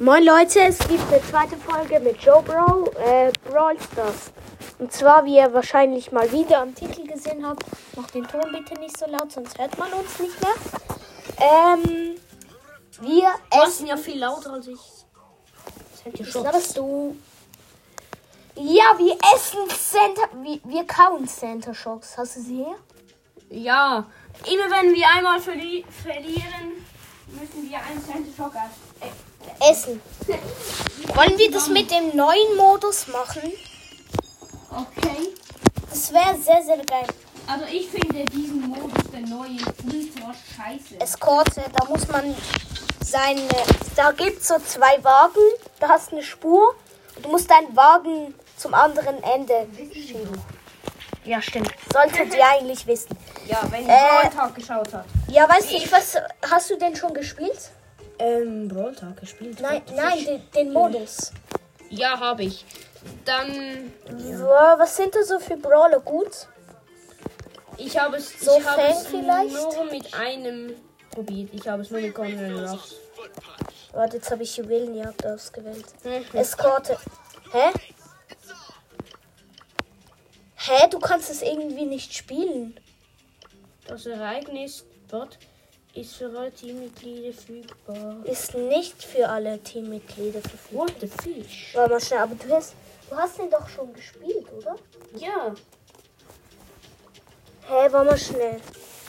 Moin Leute, es gibt eine zweite Folge mit Joe Bro, äh, Brawl Stars. Und zwar, wie ihr wahrscheinlich mal wieder am Titel gesehen habt, macht den Ton bitte nicht so laut, sonst hört man uns nicht mehr. Ähm, wir Du essen. essen ja viel lauter als ich. Das laberst du? Ja, wir essen Center, wir, wir kauen Center Shocks. Hast du sie hier? Ja, immer wenn wir einmal verli verlieren, müssen wir einen Cent Schock äh, Essen. Wollen wir das mit dem neuen Modus machen? Okay. Das wäre sehr, sehr geil. Also ich finde diesen Modus, der neue, ultra scheiße. Eskorte, da muss man seine. Da gibt es so zwei Wagen, da hast eine Spur. Und du musst deinen Wagen zum anderen Ende schieben. Ja, stimmt. Solltet ihr eigentlich wissen. Ja, wenn ihr Äh, Tag geschaut habt. Ja, weißt du, ich was. Hast du den schon gespielt? Ähm, Brawl Tag gespielt? Nein, nein, den, den Modus. Ja, habe ich. Dann, Ja, was sind da so für Brawler gut? ich habe es, So ich habe es vielleicht? nur mit einem probiert. Ich habe es nur mit Conrad Ruffs. Warte, jetzt habe ich Juwelenjagd ausgewählt. Mhm. Eskorte. Hä? Hä, du kannst es irgendwie nicht spielen. Das Ereignis dort ist für alle Teammitglieder verfügbar. Ist nicht für alle Teammitglieder verfügbar. What the fish? Warte mal schnell, aber du hast, du hast den doch schon gespielt, oder? Ja, Hä, warte mal schnell.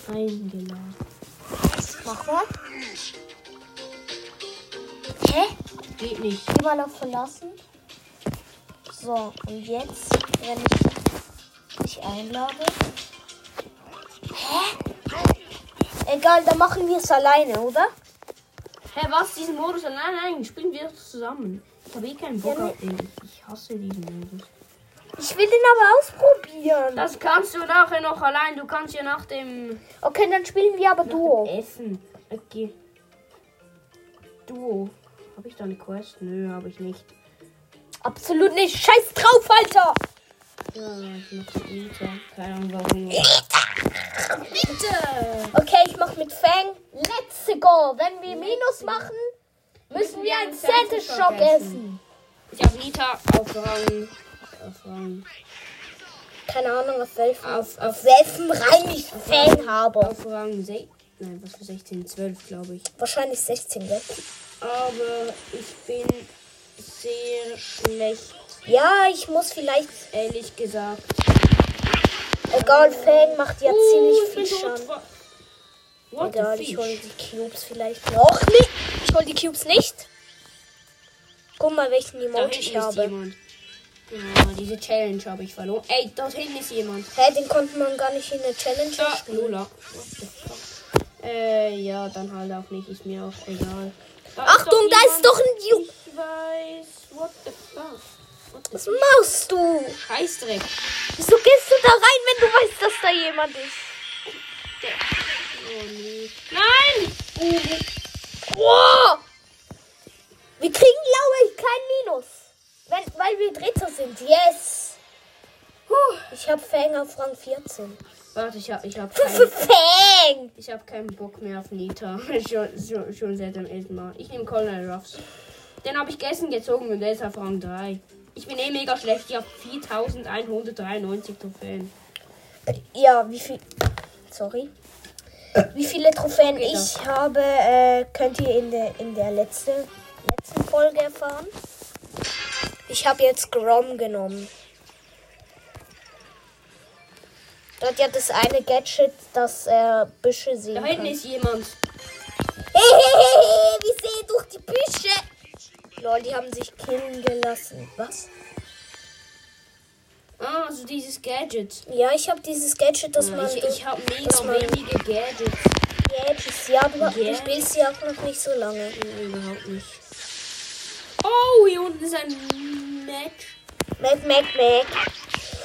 eingeladen. Mach mal. Hä? Geht nicht. Mal auf verlassen. So, und jetzt, wenn ich dich einlade. Egal, dann machen wir es alleine, oder? Hä, was? Diesen Modus? Nein, nein, spielen wir das zusammen. Ich habe eh keinen Bock Ja, auf den. Ich hasse diesen Modus. Ich will den aber ausprobieren. Das kannst du nachher noch allein. Du kannst ja nach dem, Okay, dann spielen wir aber Duo. Essen. Okay. Duo. Habe ich da eine Quest? Nö, habe ich nicht. Absolut nicht. Scheiß drauf, Alter. Ja, ich mach mit Nita. Keine Ahnung warum. Bitte! Okay, ich mach mit Fang. Let's go. Wenn wir Minus machen, müssen wir einen Center Shock essen. Ich habe Nita auf Rang. Auf Rang. Keine Ahnung, auf welchem. Auf, auf, welchem Rang ich Fang habe. auf Rang 6. Nein, was für 16? 12, glaube ich. Wahrscheinlich 16, gell? Aber ich bin sehr schlecht, Ja, ich muss vielleicht. ehrlich gesagt. Egal, Fang macht ja Uh, ziemlich viel. Schaden. Egal, ich hole die Cubes vielleicht noch nicht. Ich hole die Cubes nicht. Guck mal, welchen hinten ich ist habe. jemand. Ja, diese Challenge habe ich verloren. Ey, dort hinten ist jemand. Hä, den konnte man gar nicht in der Challenge Da, spielen. Lola. Äh, ja, dann halt auch nicht. Ist mir auch egal. Da Achtung, doch da ist doch ein Ju. Ich weiß. What the fuck? Was machst du? Scheißdreck. Wieso gehst du da rein, wenn du weißt, dass da jemand ist? Oh nee. Nein! Wow! Wir kriegen, glaube ich, kein Minus. Wenn, weil wir Dritter sind. Yes! Puh, ich habe Fang auf Rang 14. Warte, ich hab, ich hab keinen, Fang! ich hab keinen Bock mehr auf Nita. schon, schon, schon seit dem ersten Mal. Ich nehme Colonel Ruffs. Den habe ich gestern gezogen und der ist auf Rang 3. Ich bin eh mega schlecht. Ich habe 4193 Trophäen. Ja, wie viel. Sorry. Wie viele Trophäen Geht ich habe, äh, könnt ihr in der, in der letzte, letzten Folge erfahren. Ich habe jetzt Grom genommen. Dort ja das eine Gadget, das äh, Büsche sehen Da kann. hinten ist jemand. Hehehe, wir sehen durch die Büsche. Lol, die haben sich killen gelassen. Was? Ah, also dieses Gadget. Ja, ich habe dieses Gadget, das Ja, man... ich ich habe mega wenige Gadgets. Gadgets, ja, du, du Gadgets? spielst sie auch noch nicht so lange. Nein, überhaupt nicht. Oh, hier unten ist ein Match. Mac, Mac, Mac.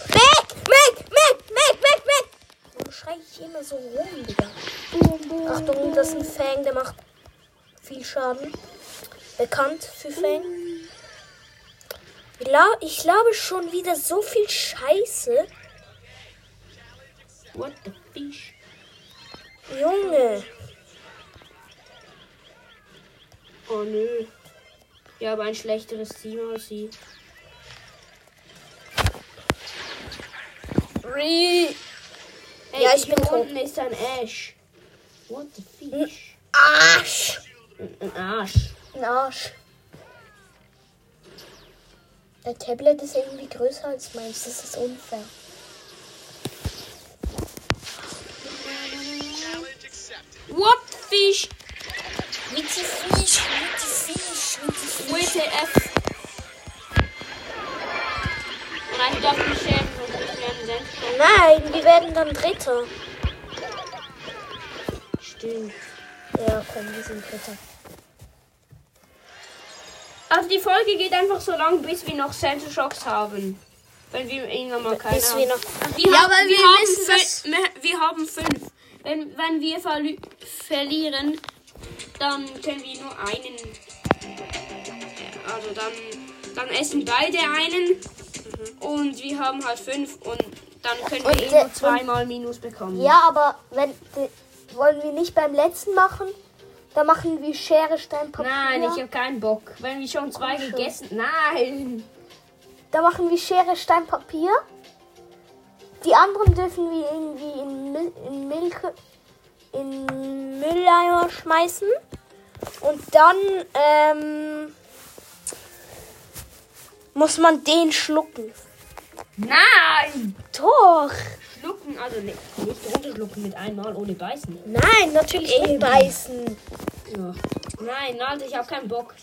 Mac, Mac, Mac, Mac, Mac, Mac. Warum schrei ich immer so rum, Digga? Achtung, das ist ein Fang, der macht viel Schaden. Bekannt für Fang. Ich la- Ich glaube schon wieder so viel Scheiße. What the fish? Junge. Oh nö. Ich habe ein schlechteres Team als sie. Re Hey, Ja, ich bin tot. unten ist ein Ash. What the fish? Arsch! Ein Arsch. Ein Arsch. Der Tablet ist irgendwie größer als meins. Das ist unfair. What fish? Wie die Fisch, wie die Fisch, wie die Fisch. WTF. Nein, darf mich schämen, sonst ich werden Senfstoff. Nein, wir werden dann Dritter. Stimmt. Ja, komm, wir sind Dritter. Also die Folge geht einfach so lang, bis wir noch Center Shocks haben. Wenn wir irgendwann mal keine Bis haben. wir noch. Wir, Ja, haben, weil wir, wir haben wissen, dass- wir- wir haben fünf. Wenn, wenn wir verli verlieren, dann können wir nur einen. Also dann, dann essen beide einen. Und wir haben halt fünf und dann können wir Und eh der- nur zweimal Minus bekommen. Ja, aber wenn wollen wir nicht beim letzten machen, dann machen wir Schere, Stein, Papier. Nein, ich habe keinen Bock. Wenn wir schon zwei schon. gegessen. Nein. Da machen wir Schere, Stein, Papier. Die anderen dürfen wir irgendwie in, Mil in Milch in Mülleimer schmeißen. Und dann ähm, muss man den schlucken. Nein! Doch. Schlucken, also nicht, nicht runterschlucken mit einmal ohne beißen. Nein, natürlich nicht beißen. Ja. Nein, Alter, ich habe keinen Bock.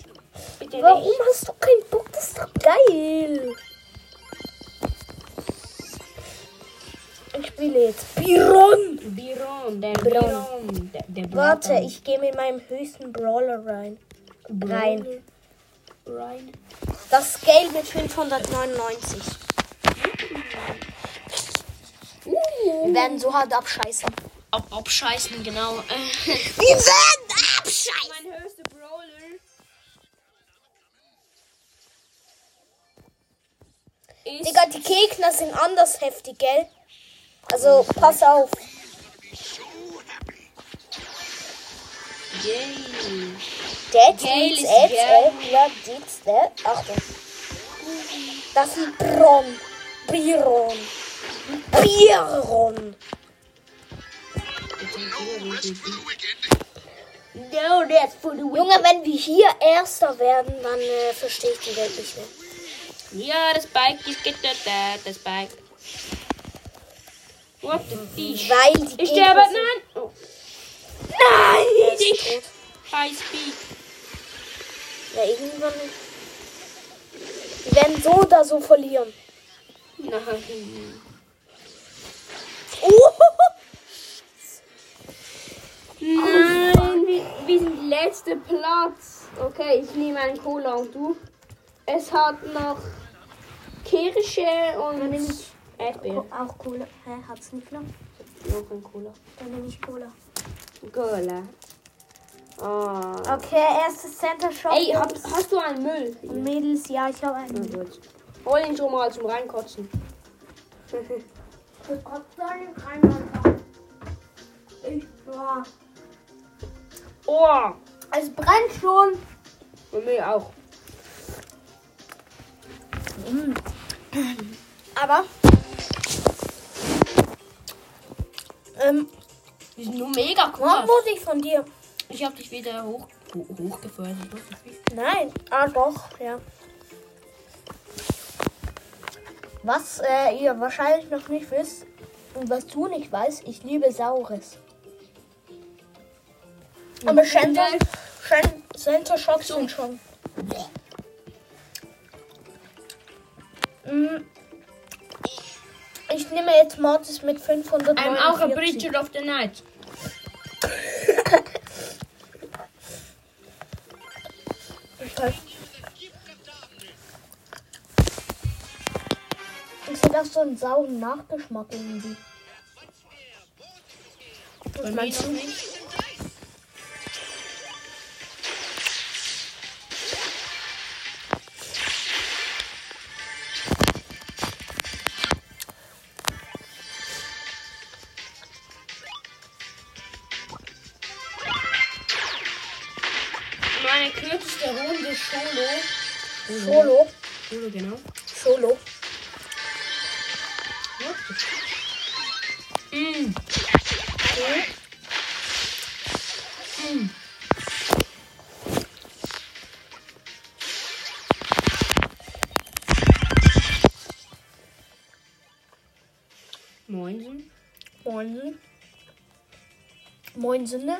Bitte Warum nicht. hast du keinen Bock? Das ist doch geil. Ich spiele jetzt Biron. Biron, der Biron. Biron. Der, der Warte, ich gehe mit meinem höchsten Brawler rein. Rein. Rein. Das Scale mit 599. Wir werden so hart abscheißen. Ab, abscheißen, genau. Wir werden abscheißen. mein höchster Brawler ist. Digga, die Gegner sind anders heftig, gell? Also, pass auf. Yay. Dead Gale Deeds, ne? Achtung. Das ist Bron. Biron. Biron. No, that's for the Junge, wenn wir hier Erster werden, dann äh, verstehe ich die Welt nicht mehr. Ja, das Bike ist getötet, das Bike. What the fish? Weil die Ich sterbe, nein! Oh. Nein! Ich. High Speed. Ja, irgendwann. Wir werden so oder so verlieren. Nein. Oh, Nein, wir, wir sind letzter Platz. Okay, ich nehme einen Cola und du. Es hat noch Kirsche und Erdbeer. Auch Cola. Hä, hat's nicht noch? Noch ein Cola. Dann nehme ich Cola. Cola. Ah. Okay, erstes Center Shop. Ey, hab, hast du einen Müll? Mädels, ja, ich habe Na einen. gut. Hol ihn schon mal zum Reinkotzen. Oh, Es brennt schon. bei mir auch. Aber. Ähm, Die sind nur mega warum cool. muss ich von dir? Ich hab dich wieder hoch, ho hochgefeuert. Nein. Ah, doch, ja. Was äh, ihr wahrscheinlich noch nicht wisst und was du nicht weißt, ich liebe Saures. Aber Cen- Center Shocks sind schon. Mm. Ich nehme jetzt Mortis mit 500. I'm auch a Preacher of the Night. Das so einen sauren Nachgeschmack irgendwie. Was meinst du? Meine kürzeste Runde Solo Solo. Solo, genau. Solo. Mm. Mm. Moinsen. Moinsen. Moinsen, ne?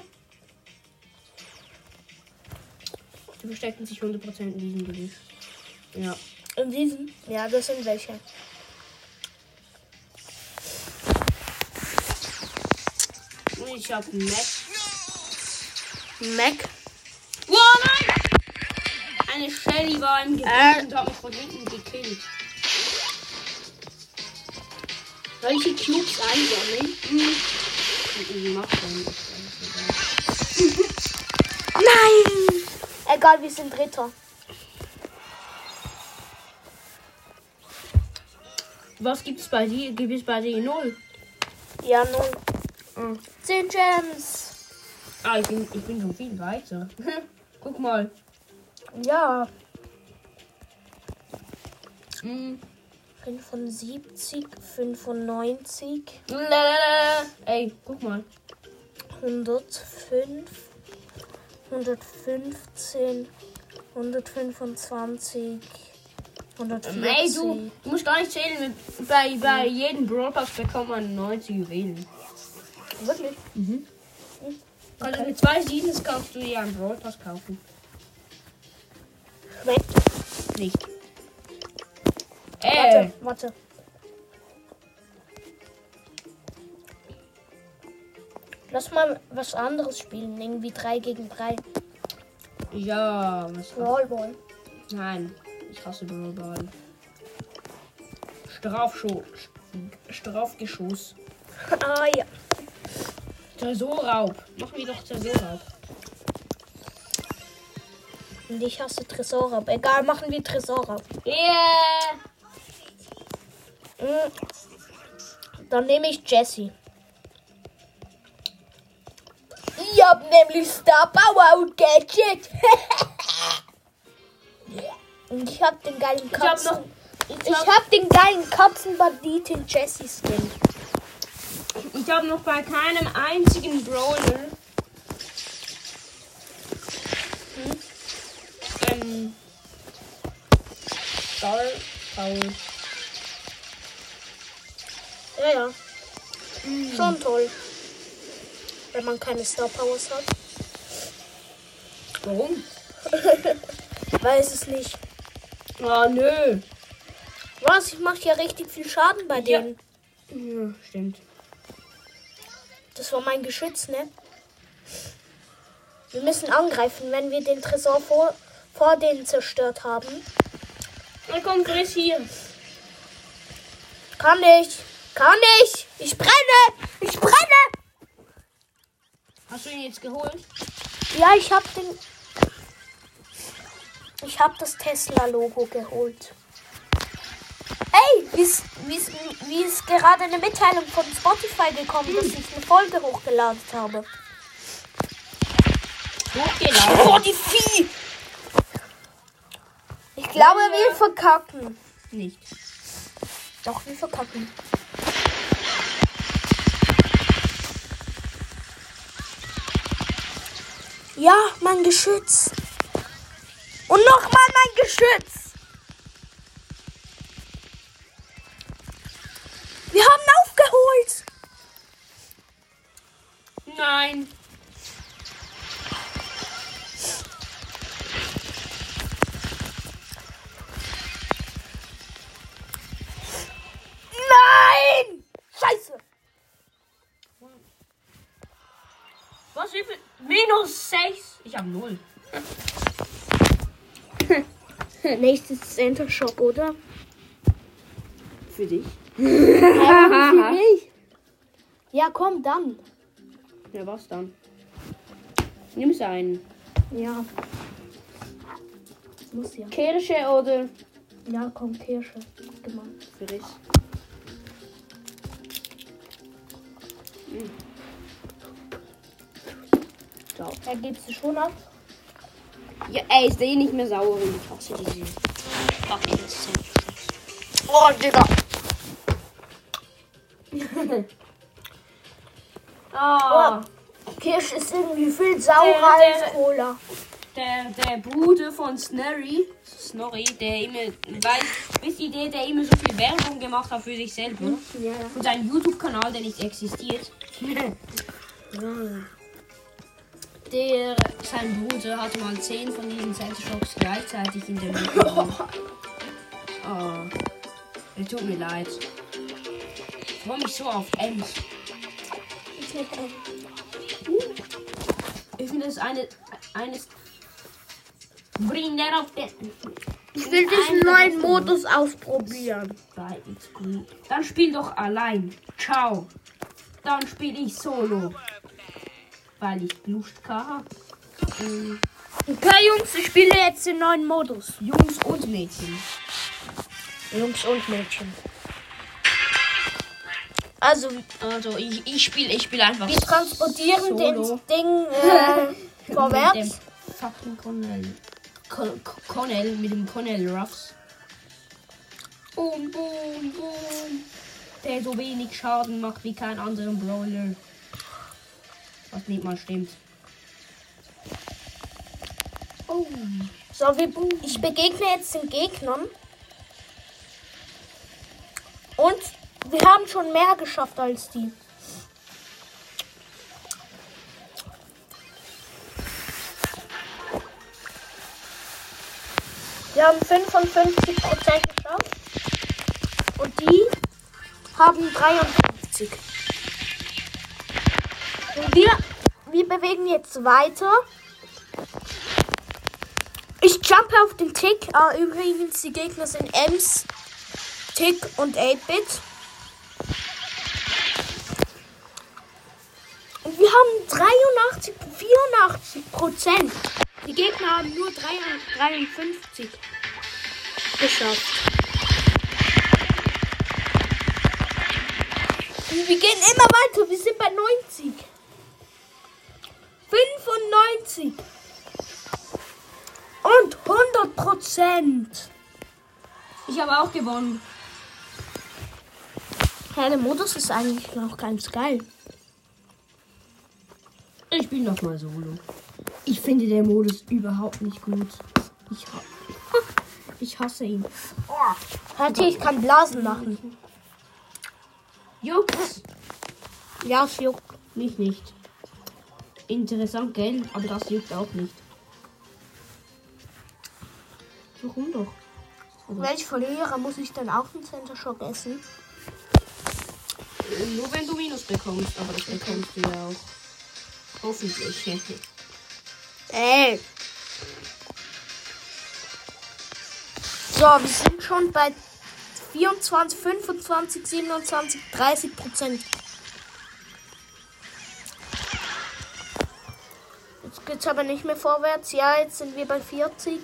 Die verstecken sich 100% in diesem Gebüsch. Ja. In diesem? Ja, das sind welche. Ich hab Mac. Mac. Wow, nein! Eine Shelly war im Gebüsch Äh. und hat mich von hinten gekillt. Soll ich die Cubes einsammeln? Mhm. Nein! Egal, wir sind Dritter. Was gibt's bei dir? Gibt es bei dir null? Ja, nun. Ah. 10 Gems. Ah, ich bin, ich bin schon viel weiter. Guck mal. Ja. Mm. 75, 95, Lalalala. Ey, guck mal. 105, 115, 125, 140. Ey, du, du musst gar nicht zählen. Bei, bei jedem Brawl Pass bekommt man 90 Juwelen. Wirklich? Also mit zwei Seasons kannst du dir einen Brawl Pass kaufen. Schmeckt. Nicht. Äh, Warte, warte. Lass mal was anderes spielen. Irgendwie 3 gegen 3. ja, was Brawlball. Nein, ich hasse Brawl Ball. Strafschuss. Strafgeschoss. ah ja. Tresorraub. Machen wir doch Tresorraub. Und ich hasse Tresorraub. Egal, machen wir Tresorraub. Yeah! Mm. Dann nehme ich Jessie. Ich hab nämlich Star Power und Gadget. und ich hab den geilen Ich hab Katzen. noch. Ich Ich hab, hab den geilen Katzenbanditen Jessie Skin. Ich hab noch bei keinem einzigen Brawler. Ähm. Star Power. Ja, ja. Schon toll. Wenn man keine Star Powers hat. Warum? Weiß es nicht. Ah, nö. Was? Ich mache ja richtig viel Schaden bei Ja. denen. Ja, stimmt. Das war mein Geschütz, ne? Wir müssen angreifen, wenn wir den Tresor vor, vor denen zerstört haben. Na komm, friss hier. Kann ich. Kann ich. Ich brenne. Ich brenne. Hast du ihn jetzt geholt? Ja, ich hab den. Ich hab das Tesla-Logo geholt. Ey, wie ist, wie, ist, wie ist gerade eine Mitteilung von Spotify gekommen, dass ich eine Folge hochgeladen habe? Hochgeladen. Vieh! Ich glaube, wir verkacken. Nicht. Doch, wir verkacken. Ja, mein Geschütz. Und nochmal mein Geschütz. 6. Ich habe 0. Nächstes Center Shock, oder? Für dich. Ja, für mich. Ja, komm, dann. Ja, was dann? Nimm einen. Ja. Muss ja. Kirsche oder Ja, komm, Kirsche. Gemacht. Friss? Er gibst du schon ab. Ja, er ist eh nicht mehr sauer und ich hasse diese. Ach, das Oh, Digga. Ah, Kirsch ist irgendwie viel saurer Der- der- als Cola. der, der Bruder von Snorri, Snorri, der immer, weil, wisst ihr, der, der immer so viel Werbung gemacht hat für sich selber. Ja, Für seinen YouTube-Kanal, der nicht existiert. Der, sein Bruder hatte mal 10 von diesen Shocks gleichzeitig in der Mitte. Oh, es tut mir leid. Ich freue mich so auf Ems. Ich finde es eine, eines. Bring der auf den. Ich will diesen neuen Modus ausprobieren. Dann spiel doch allein. Ciao. Dann spiele ich solo. Weil ich Lust habe. Okay, Jungs, ich spiele jetzt den neuen Modus. Jungs und Mädchen. Jungs und Mädchen. Also, Also ich, ich spiele ich spiel einfach wir transportieren Solo. den Ding äh, vorwärts. Mit dem fucking Connell. Con Con- Connell mit dem Connell Ruffs. Boom, boom, boom. Der so wenig Schaden macht wie kein anderer Brawler. Was nicht mal stimmt. Oh. So, wir, ich begegne jetzt den Gegnern. Und wir haben schon mehr geschafft als die. Wir haben 55 Prozent geschafft. Und die haben 53. wir, wir bewegen jetzt weiter. Ich jumpe auf den Tick. Ah, übrigens, die Gegner sind Ems, Tick und 8-Bit. Und wir haben 83, 84 Prozent. Die Gegner haben nur 53 geschafft. Wir gehen immer weiter. Wir sind 95. Und 100 Prozent. Ich habe auch gewonnen. Ja, der Modus ist eigentlich noch ganz geil. Ich bin noch mal solo. Ich finde der Modus überhaupt nicht gut. Ich, ha ich hasse ihn. Warte, ich kann Blasen machen. Juckt. Ja, es juckt. Mich nicht. Interessant, gell? Aber das juckt auch nicht. Warum doch? Wenn ich verliere, muss ich dann auch einen Center Shock essen. Nur wenn du Minus bekommst, aber das bekommst du ja auch. Hoffentlich. Ey. So, wir sind schon bei 24, 25, 27, 30 Prozent. Geht's aber nicht mehr vorwärts. Ja, jetzt sind wir bei 40.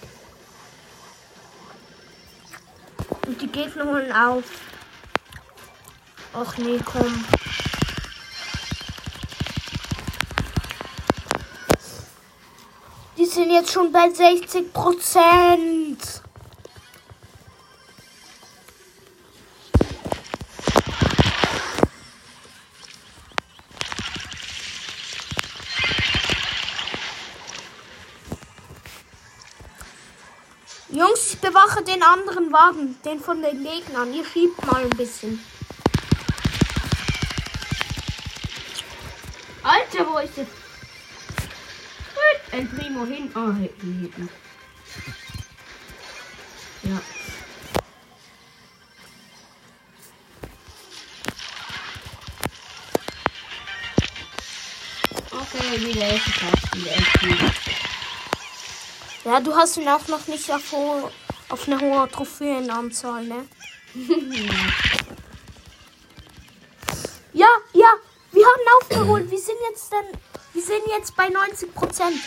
Und die Gegner holen auf. Ach nee, komm. Die sind jetzt schon bei 60 Prozent. Bewache den anderen Wagen, den von den Gegnern. Ihr schiebt mal ein bisschen. Alter, wo ist das? El Primo hin. Ah, hinten. Ja. Okay, wieder. Wieder elf Spiele. Ja, du hast ihn auch noch nicht ho auf eine hohe Trophäenanzahl, ne? ja, ja, wir haben aufgeholt. Wir sind jetzt dann, wir sind jetzt bei 90 Prozent.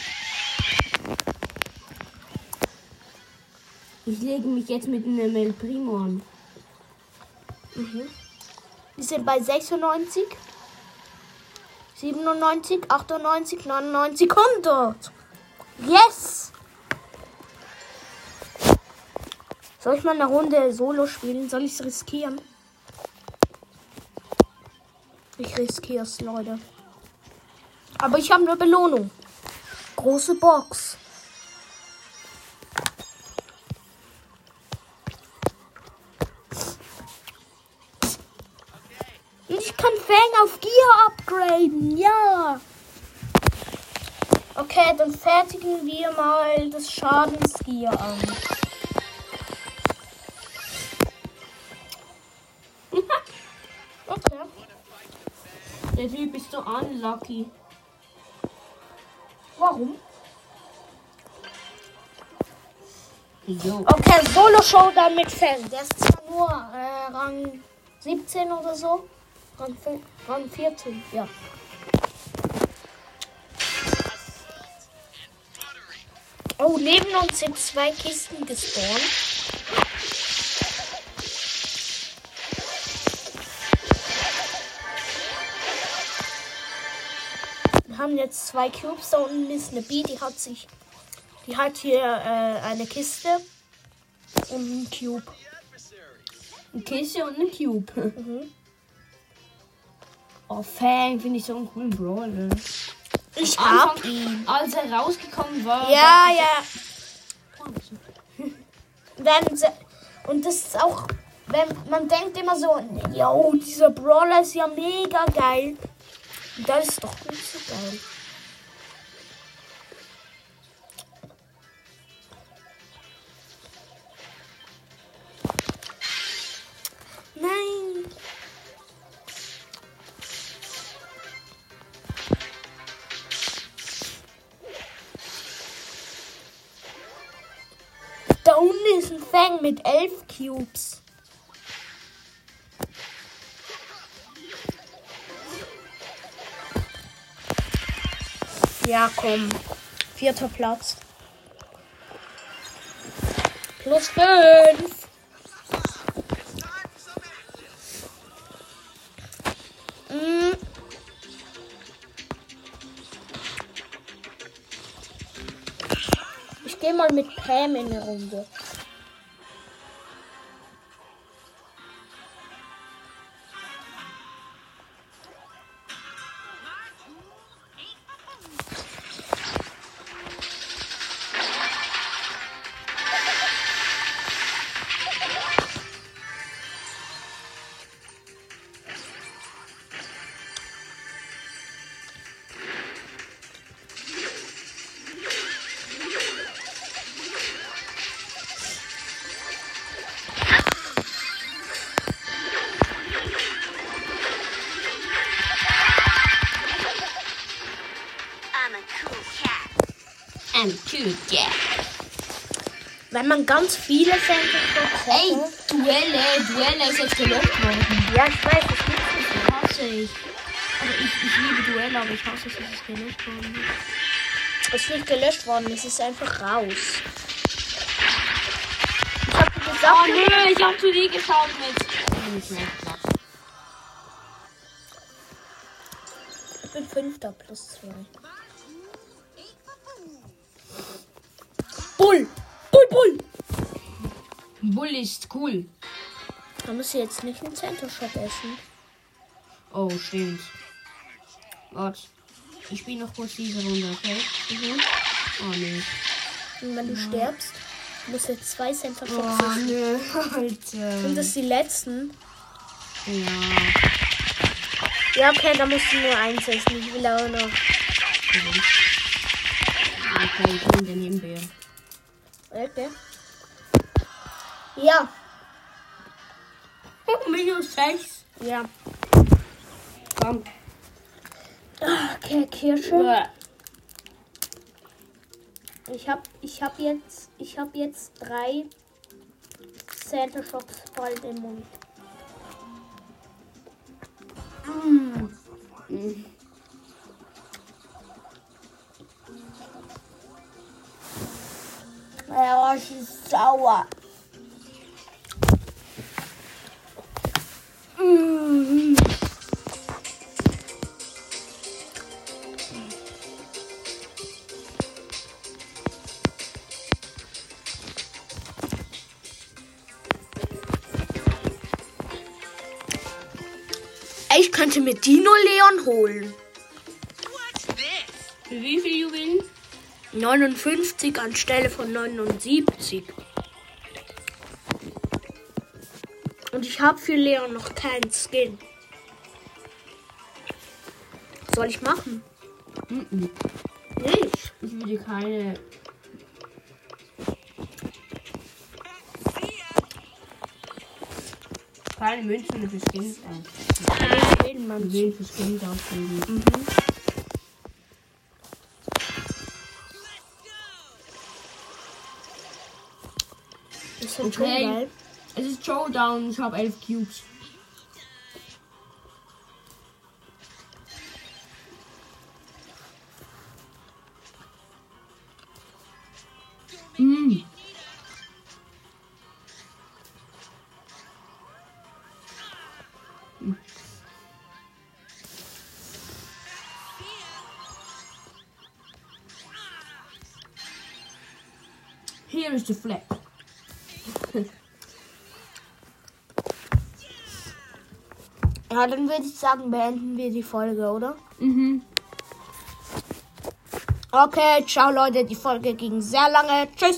Ich lege mich jetzt mit einem El Primo an. Wir sind bei 96, 97, 98, 99, 100. Yes! Soll ich mal eine Runde Solo spielen? Soll ich es riskieren? Ich riskiere es, Leute. Aber ich habe eine Belohnung. Große Box. Ich kann Fang auf Gear upgraden. Ja. Okay, dann fertigen wir mal das Schadensgear an. Der Typ ist so unlucky. Warum? Wieso? Okay, Solo Showdown mit Fang. Der ist zwar nur äh, Rang 17 oder so. Rang, Rang 14, ja. Oh, neben uns sind zwei Kisten gespawnt. Haben jetzt zwei Cubes. Da unten ist eine B, die hat sich. Die hat hier äh, eine Kiste und einen Cube. Ein Kiste und ein Cube. Mhm. Oh, Fang finde ich so einen coolen Brawler. Ich Am hab Anfang, ihn. Als er rausgekommen war. Ja, ja. Wenn sie, und das ist auch, wenn man denkt immer so, yo, dieser Brawler ist ja mega geil. Das ist doch nicht so geil. Nein. Da unten ist ein Fang mit elf Cubes. Ja, komm. Vierter Platz. Plus fünf. Mm. Ich gehe mal mit Pam in eine Runde. I'm a cool cat. Wenn man ganz viele Sandbox Ey, hätte. Duelle, Duelle ist jetzt gelockt worden. Ja, ich weiß, das gibt's nicht. Hasse ich. Also ich, ich liebe Duelle, aber ich hasse es, dass es gelockt worden ist. Es ist nicht gelöscht worden, es ist einfach raus. Ich hab dir gesagt, Oh nö, ich hab zu dir geschaut mit. Ich bin Fünfter plus zwei. Bull! Bull, Bull! Bull ist cool. Da muss ich jetzt nicht einen Center Shop essen. Oh, stimmt. Warte. Ich spiele noch kurz diese Runde, okay? Mhm. Oh nee. Und wenn du stirbst, musst du jetzt zwei Center Shops Oh essen. nö, Sind Alter. das die letzten? Ja. Ja, okay, da musst du nur eins essen. Ich will auch noch. Okay, ich nehme den Himbeer. Okay. Ja, Minus 6. ja. Komm. Okay, Kirsche. Ich hab, ich hab jetzt, ich hab jetzt drei Center Shocks voll im Mund. Mein Arsch ist sauer. Ich könnte mir Dino Leon holen. Wie viel Juwelen? 59 anstelle von 79. Und ich habe für Leon noch keinen Skin. Was soll ich machen? Mhm. Nicht. Ich will dir keine. Keine Münzen für Skins aus. Zu. Juwelen für Skins ausgeben. Mhm. Okay. Es ist Showdown, ich habe elf Cubes. Mm. Here is the flag. Ja, dann würde ich sagen, beenden wir die Folge, oder? Mhm. Okay, ciao Leute, die Folge ging sehr lange. Tschüss.